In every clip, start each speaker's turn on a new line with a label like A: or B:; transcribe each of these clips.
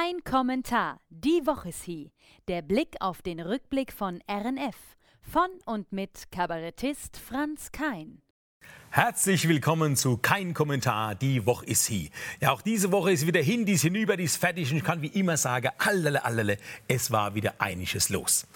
A: Kein Kommentar. Die Woche ist hier. Der Blick auf den Rückblick von RNF. Von und mit Kabarettist Franz Kein.
B: Herzlich willkommen zu Kein Kommentar, die Woche ist hier. Ja, auch diese Woche ist wieder hin, die ist hinüber, die ist fertig und ich kann wie immer sagen, allele, allele, es war wieder einiges los.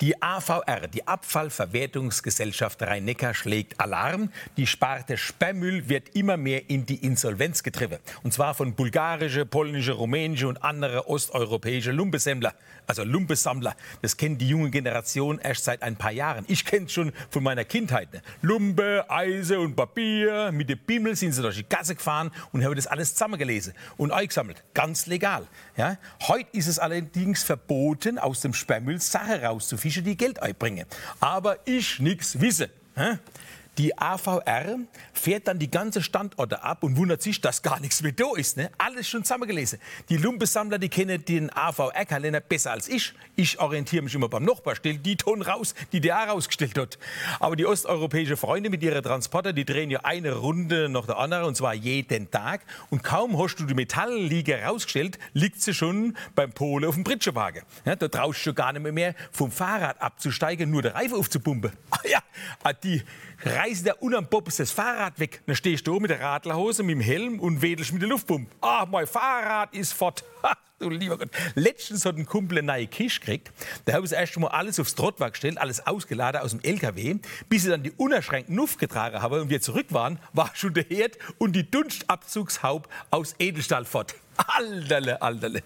B: Die AVR, die Abfallverwertungsgesellschaft Rhein-Neckar, schlägt Alarm. Die Sparte Sperrmüll wird immer mehr in die Insolvenz getrieben. Und zwar von bulgarische, polnische, rumänische und andere osteuropäische Lumpesemmler, also Lumpesammler. Das kennt die junge Generation erst seit ein paar Jahren. Ich kenne es schon von meiner Kindheit. Ne? Lumpe, Eise und Papier, mit dem Bimmel sind sie durch die Gasse gefahren und haben das alles zusammengelesen und eingesammelt. Ganz legal. Ja? Heute ist es allerdings verboten, aus dem Sperrmüll Sachen rauszufischen, die Geld einbringen. Aber ich nichts wisse. Ja? Die AVR fährt dann die ganze Standorte ab und wundert sich, dass gar nichts mehr da ist. Ne? Alles schon zusammengelesen. Die Lumpesammler, die kennen den AVR-Kalender besser als ich. Ich orientiere mich immer beim Nachbar, stelle die Tonnen raus, die der rausgestellt hat. Aber die osteuropäischen Freunde mit ihren Transporter, die drehen ja eine Runde nach der anderen, und zwar jeden Tag. Und kaum hast du die Metalllieger rausgestellt, liegt sie schon beim Pole auf dem Pritschewagen. Ja, da traust du gar nicht mehr vom Fahrrad abzusteigen, nur der Reifen aufzupumpen. Ah ja, ah, die reißt der unterm Poppes das Fahrrad weg. Dann stehst du mit der Radlerhose, mit dem Helm und wedelst mit der Luftpumpe. Ah, mein Fahrrad ist fort. Ha, du lieber Gott. Letztens hat ein Kumpel eine neue Kisch gekriegt. Da habe ich erst mal alles aufs Trottwagen gestellt, alles ausgeladen aus dem LKW. Bis ich dann die unerschränkten Nuff getragen habe und wir zurück waren, war schon der Herd und die Dunstabzugshaube aus Edelstahl fort. Alterle, alterle.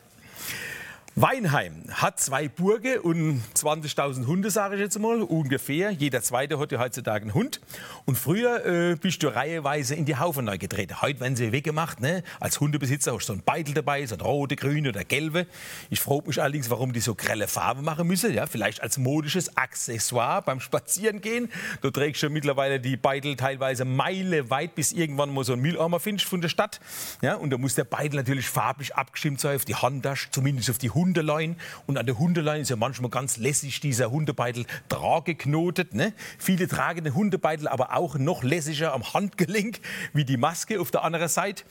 B: Weinheim hat zwei Burgen und 20.000 Hunde, sage ich jetzt mal, ungefähr. Jeder Zweite hat ja heutzutage einen Hund. Und früher äh, bist du reiheweise in die Haufen neu getreten. Heute werden sie weggemacht. Ne? Als Hundebesitzer hast du so einen Beitel dabei, so ein rote, grüne oder gelbe. Ich frage mich allerdings, warum die so grelle Farbe machen müssen. Ja? Vielleicht als modisches Accessoire beim Spazierengehen. Du trägst schon mittlerweile die Beitel teilweise meilenweit, bis irgendwann mal so ein Mülleimer findest von der Stadt. Ja? Und da muss der Beitel natürlich farblich abgestimmt sein auf die Handtasche, zumindest auf die Hunde. Hundelein. Und an der Hundelein ist ja manchmal ganz lässig dieser Hundebeitel trageknotet. Ne? Viele tragen den Hundebeitel aber auch noch lässiger am Handgelenk wie die Maske auf der anderen Seite.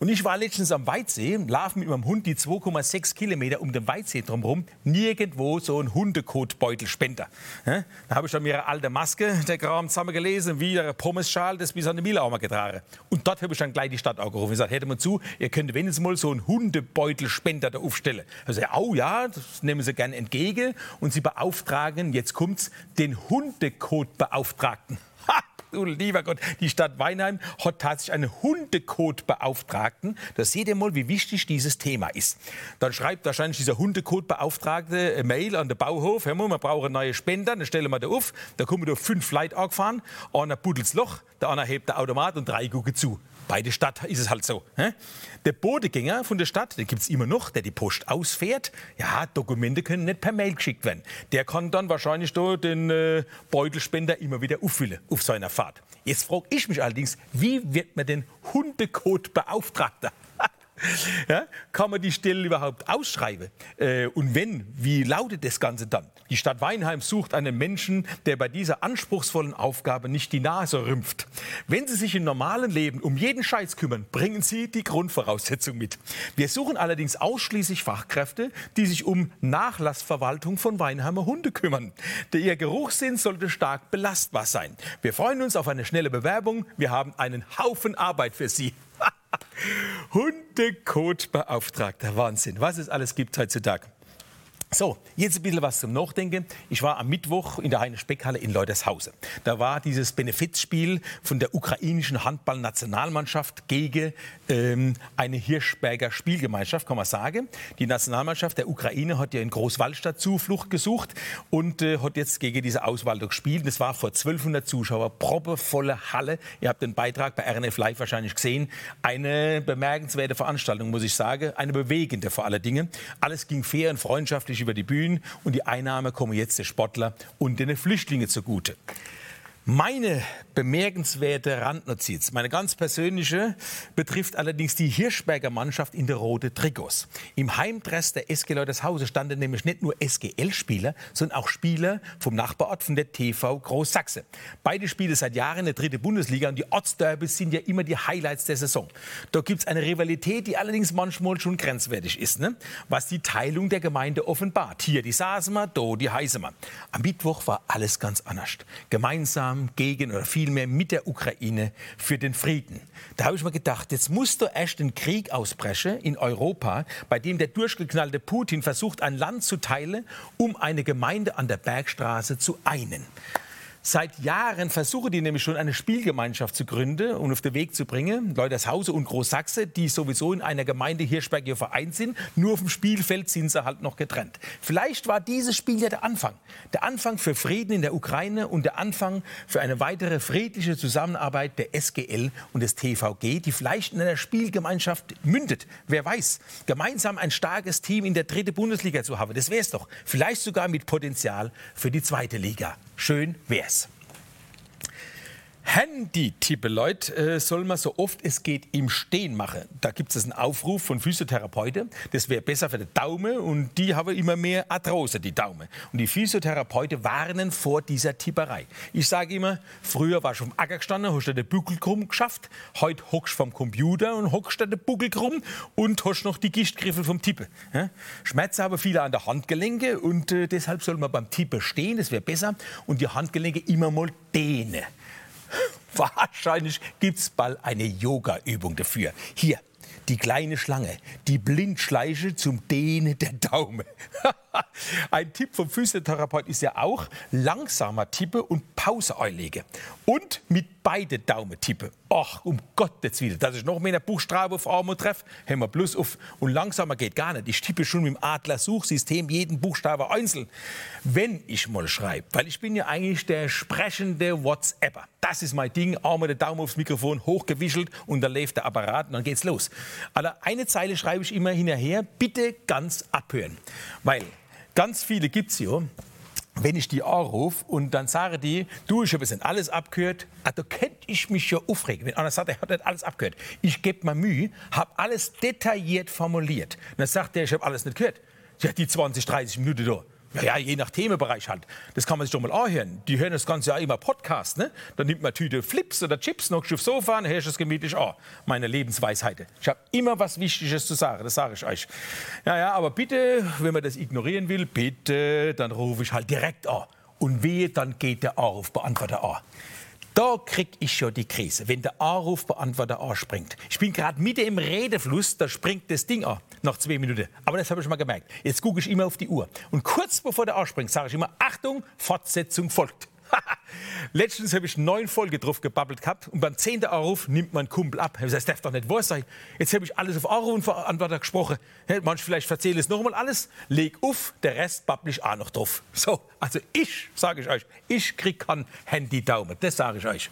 B: Und ich war letztens am Weitsee, laufe mit meinem Hund die 2,6 Kilometer um den Weitsee drumherum, nirgendwo so ein Hundekotbeutelspender. Ja? Da habe ich dann ihre alte Maske, der Kram zusammengelesen, wie der Pommesschal, das bis an die Mühle getragen. Und dort habe ich dann gleich die Stadt angerufen und gesagt, hätte man zu, ihr könnt wenigstens mal so einen Hundebeutelspender da aufstellen. Also, oh ja, das nehmen Sie gerne entgegen und Sie beauftragen, jetzt kommt's, den Hundekotbeauftragten. Ha! Du lieber Gott, die Stadt Weinheim hat tatsächlich einen Hundekotbeauftragten. Da seht ihr mal, wie wichtig dieses Thema ist. Dann schreibt wahrscheinlich dieser Hundekotbeauftragte eine Mail an den Bauhof. Hör mal, wir brauchen neue Spender, dann stellen wir da auf. Da kommen da fünf Leute angefahren. Einer buddelt Loch, der andere hebt der Automat und drei gucken zu. Bei der Stadt ist es halt so. Der Bodegänger von der Stadt, den gibt es immer noch, der die Post ausfährt. Ja, Dokumente können nicht per Mail geschickt werden. Der kann dann wahrscheinlich den äh, Beutelspender immer wieder auffüllen auf seiner Fahrt. Jetzt frage ich mich allerdings, wie wird man den Hundekotbeauftragter? Ja, kann man die Stelle überhaupt ausschreiben? Äh, und wenn, wie lautet das Ganze dann? Die Stadt Weinheim sucht einen Menschen, der bei dieser anspruchsvollen Aufgabe nicht die Nase rümpft. Wenn Sie sich im normalen Leben um jeden Scheiß kümmern, bringen Sie die Grundvoraussetzung mit. Wir suchen allerdings ausschließlich Fachkräfte, die sich um Nachlassverwaltung von Weinheimer Hunde kümmern. Der ihr Geruchssinn sollte stark belastbar sein. Wir freuen uns auf eine schnelle Bewerbung. Wir haben einen Haufen Arbeit für Sie. Hundekotbeauftragter, Wahnsinn, was es alles gibt heutzutage. So, jetzt ein bisschen was zum Nachdenken. Ich war am Mittwoch in der Heine Speckhalle in Leutershausen. Da war dieses Benefizspiel von der ukrainischen Handballnationalmannschaft gegen ähm, eine Hirschberger Spielgemeinschaft, kann man sagen. Die Nationalmannschaft der Ukraine hat ja in Großwallstadt Zuflucht gesucht und äh, hat jetzt gegen diese Auswahl gespielt. Das war vor 1200 Zuschauer, proppevolle Halle. Ihr habt den Beitrag bei RNF Live wahrscheinlich gesehen. Eine bemerkenswerte Veranstaltung, muss ich sagen. Eine bewegende vor allen Dingen. Alles ging fair und freundschaftlich über die Bühnen und die Einnahme kommen jetzt den Sportler und den Flüchtlingen zugute. Meine bemerkenswerte Randnotiz, meine ganz persönliche, betrifft allerdings die Hirschberger Mannschaft in der rote Trikots. Im Heimdress der SG Leutershausen standen nämlich nicht nur SGL-Spieler, sondern auch Spieler vom Nachbarort von der TV Großsachse. Beide spielen seit Jahren in der dritten Bundesliga und die Ortsderbys sind ja immer die Highlights der Saison. Da gibt es eine Rivalität, die allerdings manchmal schon grenzwertig ist, ne? was die Teilung der Gemeinde offenbart. Hier die Sasemer, da die Heisemer. Am Mittwoch war alles ganz anders. Gemeinsam gemeinsam gegen oder vielmehr mit der Ukraine für den Frieden. Da habe ich mir gedacht, jetzt muss doch erst ein Krieg ausbrechen in Europa, bei dem der durchgeknallte Putin versucht, ein Land zu teilen, um eine Gemeinde an der Bergstraße zu einen. Seit Jahren versuchen die nämlich schon eine Spielgemeinschaft zu gründen und auf den Weg zu bringen. Leutershausen und Großsachse, die sowieso in einer Gemeinde Hirschberg hier vereint sind. Nur auf dem Spielfeld sind sie halt noch getrennt. Vielleicht war dieses Spiel ja der Anfang. Der Anfang für Frieden in der Ukraine und der Anfang für eine weitere friedliche Zusammenarbeit der SGL und des TVG, die vielleicht in einer Spielgemeinschaft mündet. Wer weiß. Gemeinsam ein starkes Team in der dritten Bundesliga zu haben, das wäre es doch. Vielleicht sogar mit Potenzial für die zweite Liga. Schön wär's. Handy-Tippe, Leute, äh, soll man so oft es geht im Stehen machen. Da gibt es einen Aufruf von Physiotherapeuten. Das wäre besser für den Daumen und die haben immer mehr Arthrose, die Daumen. Und die Physiotherapeuten warnen vor dieser Tipperei. Ich sage immer, früher warst du vom Acker gestanden, hast du den Buckel krumm geschafft. Heute hockst du vom Computer und hockst du den Buckel krumm und hast noch die Gichtgriffe vom Tippen. Schmerzen haben viele an der Handgelenke und äh, deshalb soll man beim Tippen stehen, das wäre besser. Und die Handgelenke immer mal dehnen. Wahrscheinlich gibt es bald eine Yoga-Übung dafür. Hier, die kleine Schlange, die Blindschleiche zum Dehnen der Daumen. Ein Tipp vom Physiotherapeut ist ja auch langsamer tippe und Pause einlege. Und mit beide Daumen tippe. Ach, um Gottes Willen, dass ich noch mehr Buchstabe auf Arm treffe, haben wir bloß auf. Und langsamer geht gar nicht. Ich tippe schon mit dem Adler-Suchsystem jeden Buchstabe einzeln. Wenn ich mal schreibe, weil ich bin ja eigentlich der sprechende WhatsApper. Das ist mein Ding. Arme der Daumen aufs Mikrofon, hochgewischelt und dann läuft der Apparat und dann geht's los. Aber eine Zeile schreibe ich immer hinterher, bitte ganz abhören. Weil Ganz viele gibt es ja, wenn ich die anrufe und dann sage die, du, ich habe jetzt alles abgehört, ah, da könnte ich mich ja aufregen, wenn einer sagt, er hat nicht alles abgehört. Ich gebe mir Mühe, habe alles detailliert formuliert. Und dann sagt er, ich habe alles nicht gehört. Ja, die 20, 30 Minuten da. Ja, ja, je nach Themenbereich halt. Das kann man sich doch mal anhören. Die hören das ganze Jahr immer Podcast, ne? Dann nimmt man Tüte Flips oder Chips, noch aufs Sofa und hörst es gemütlich an. Meine Lebensweisheit. Ich habe immer was Wichtiges zu sagen, das sage ich euch. Ja, ja, aber bitte, wenn man das ignorieren will, bitte, dann rufe ich halt direkt an. Und wehe, dann geht der Anrufbeantworter an. Da krieg ich schon die Krise, wenn der Anrufbeantworter anspringt. Ich bin gerade mitten im Redefluss, da springt das Ding an, nach zwei Minuten. Aber das habe ich mal gemerkt. Jetzt gucke ich immer auf die Uhr. Und kurz bevor der anspringt, sage ich immer, Achtung, Fortsetzung folgt. Letztens habe ich neun Folgen drauf gebabbelt gehabt und beim zehnten Anruf nimmt mein Kumpel ab. Das darf doch nicht wahr sein. Jetzt habe ich alles auf Anrufbeantworter gesprochen. Manch vielleicht erzähle ich es nochmal alles. Leg auf, der Rest babbel ich auch noch drauf. So, also ich, sage ich euch, ich krieg kein Handy-Daumen. Das sage ich euch.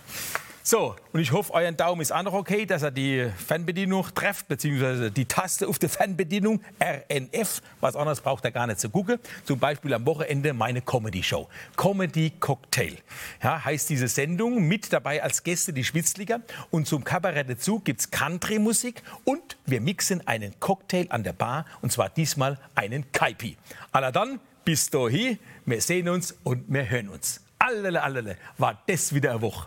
B: So, und ich hoffe, euer Daumen ist auch noch okay, dass er die Fernbedienung trefft, beziehungsweise die Taste auf der Fernbedienung, RNF. Was anderes braucht er gar nicht zu gucken. Zum Beispiel am Wochenende meine Comedy-Show. Comedy Cocktail. Ja, heißt diese Sendung. Mit dabei als Gäste die Schwitzliger. Und zum Kabarett dazu gibt es Country-Musik. Und wir mixen einen Cocktail an der Bar. Und zwar diesmal einen Kaipi. Aller dann, bis dahin. Wir sehen uns und wir hören uns. Allele, allele, war das wieder eine Woche.